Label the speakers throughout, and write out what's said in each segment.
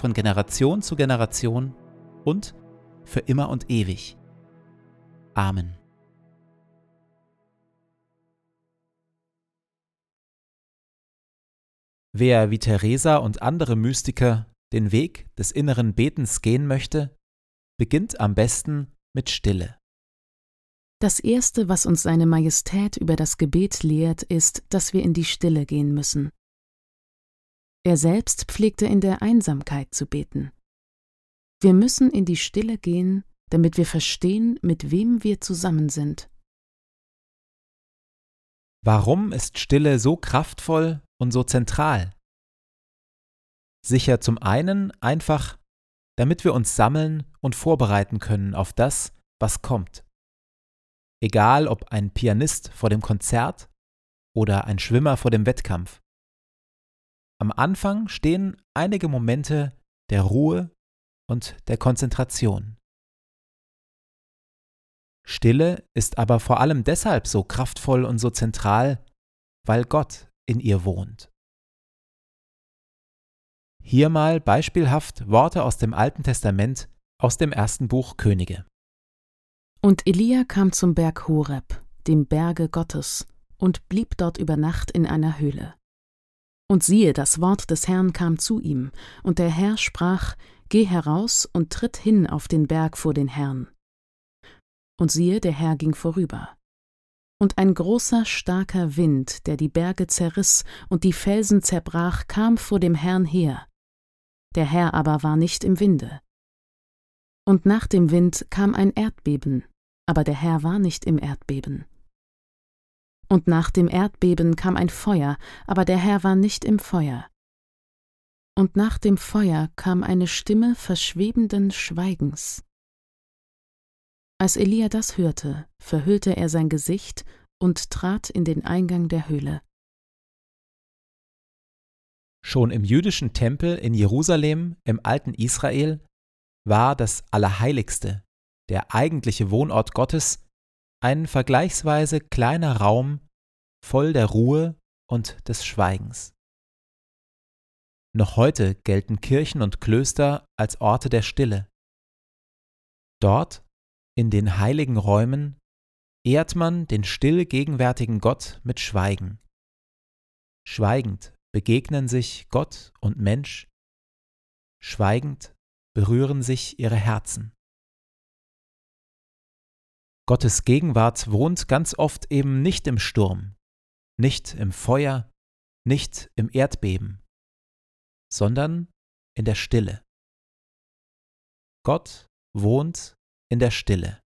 Speaker 1: von Generation zu Generation und für immer und ewig. Amen. Wer wie Theresa und andere Mystiker den Weg des inneren Betens gehen möchte, beginnt am besten mit Stille.
Speaker 2: Das Erste, was uns seine Majestät über das Gebet lehrt, ist, dass wir in die Stille gehen müssen. Er selbst pflegte in der Einsamkeit zu beten. Wir müssen in die Stille gehen, damit wir verstehen, mit wem wir zusammen sind.
Speaker 1: Warum ist Stille so kraftvoll und so zentral? Sicher zum einen einfach, damit wir uns sammeln und vorbereiten können auf das, was kommt. Egal ob ein Pianist vor dem Konzert oder ein Schwimmer vor dem Wettkampf. Am Anfang stehen einige Momente der Ruhe und der Konzentration. Stille ist aber vor allem deshalb so kraftvoll und so zentral, weil Gott in ihr wohnt. Hier mal beispielhaft Worte aus dem Alten Testament aus dem ersten Buch Könige.
Speaker 2: Und Elia kam zum Berg Horeb, dem Berge Gottes, und blieb dort über Nacht in einer Höhle. Und siehe, das Wort des Herrn kam zu ihm, und der Herr sprach, Geh heraus und tritt hin auf den Berg vor den Herrn. Und siehe, der Herr ging vorüber. Und ein großer, starker Wind, der die Berge zerriss und die Felsen zerbrach, kam vor dem Herrn her. Der Herr aber war nicht im Winde. Und nach dem Wind kam ein Erdbeben, aber der Herr war nicht im Erdbeben. Und nach dem Erdbeben kam ein Feuer, aber der Herr war nicht im Feuer. Und nach dem Feuer kam eine Stimme verschwebenden Schweigens. Als Elia das hörte, verhüllte er sein Gesicht und trat in den Eingang der Höhle.
Speaker 1: Schon im jüdischen Tempel in Jerusalem im alten Israel war das Allerheiligste, der eigentliche Wohnort Gottes, ein vergleichsweise kleiner Raum voll der Ruhe und des Schweigens. Noch heute gelten Kirchen und Klöster als Orte der Stille. Dort, in den heiligen Räumen, ehrt man den still gegenwärtigen Gott mit Schweigen. Schweigend begegnen sich Gott und Mensch, schweigend berühren sich ihre Herzen. Gottes Gegenwart wohnt ganz oft eben nicht im Sturm, nicht im Feuer, nicht im Erdbeben, sondern in der Stille. Gott wohnt in der Stille.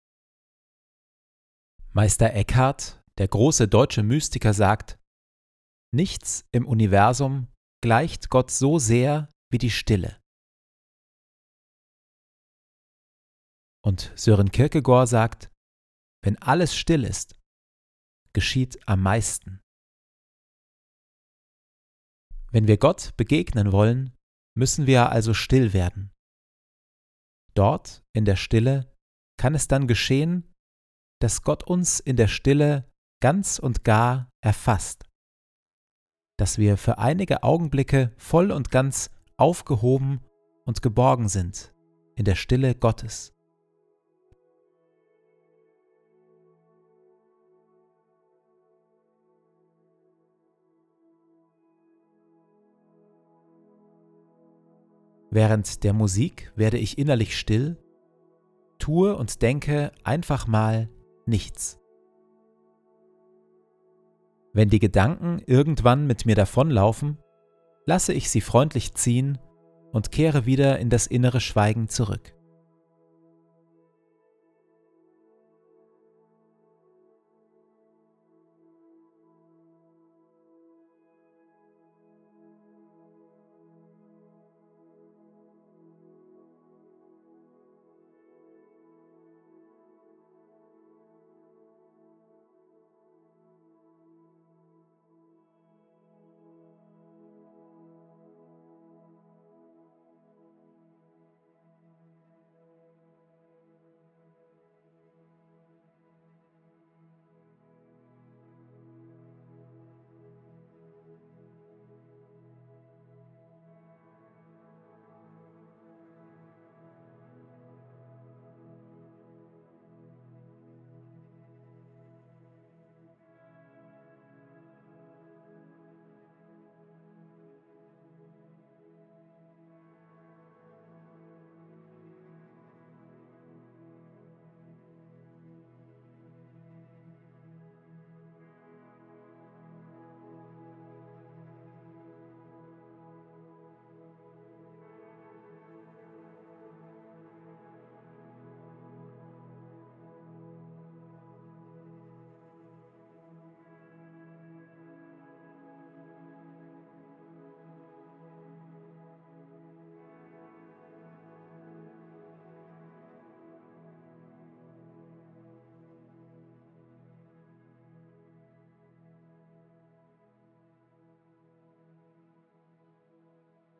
Speaker 1: Meister Eckhart, der große deutsche Mystiker, sagt, Nichts im Universum gleicht Gott so sehr wie die Stille. Und Sören Kierkegaard sagt, wenn alles still ist, geschieht am meisten. Wenn wir Gott begegnen wollen, müssen wir also still werden. Dort, in der Stille, kann es dann geschehen, dass Gott uns in der Stille ganz und gar erfasst dass wir für einige Augenblicke voll und ganz aufgehoben und geborgen sind in der Stille Gottes. Während der Musik werde ich innerlich still, tue und denke einfach mal nichts. Wenn die Gedanken irgendwann mit mir davonlaufen, lasse ich sie freundlich ziehen und kehre wieder in das innere Schweigen zurück.